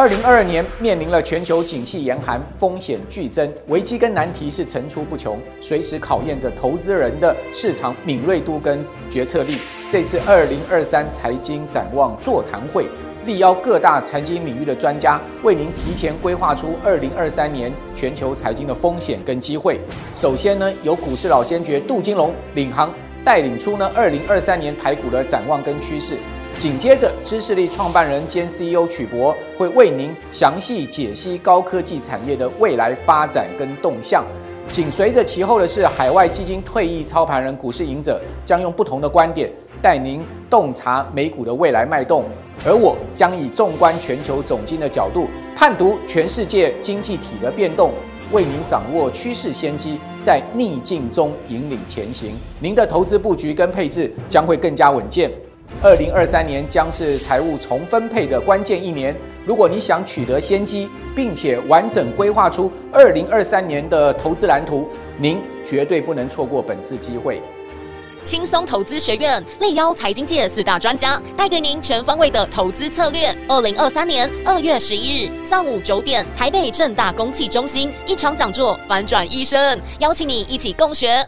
二零二二年面临了全球景气严寒，风险剧增，危机跟难题是层出不穷，随时考验着投资人的市场敏锐度跟决策力。这次二零二三财经展望座谈会，力邀各大财经领域的专家，为您提前规划出二零二三年全球财经的风险跟机会。首先呢，由股市老先觉杜金龙领航，带领出呢二零二三年台股的展望跟趋势。紧接着，知识力创办人兼 CEO 曲博会为您详细解析高科技产业的未来发展跟动向。紧随着其后的是海外基金退役操盘人股市赢者，将用不同的观点带您洞察美股的未来脉动。而我将以纵观全球总经的角度，判读全世界经济体的变动，为您掌握趋势先机，在逆境中引领前行。您的投资布局跟配置将会更加稳健。二零二三年将是财务重分配的关键一年。如果你想取得先机，并且完整规划出二零二三年的投资蓝图，您绝对不能错过本次机会。轻松投资学院力邀财经界四大专家，带给您全方位的投资策略。二零二三年二月十一日上午九点，台北正大公器中心一场讲座，反转一生，邀请你一起共学。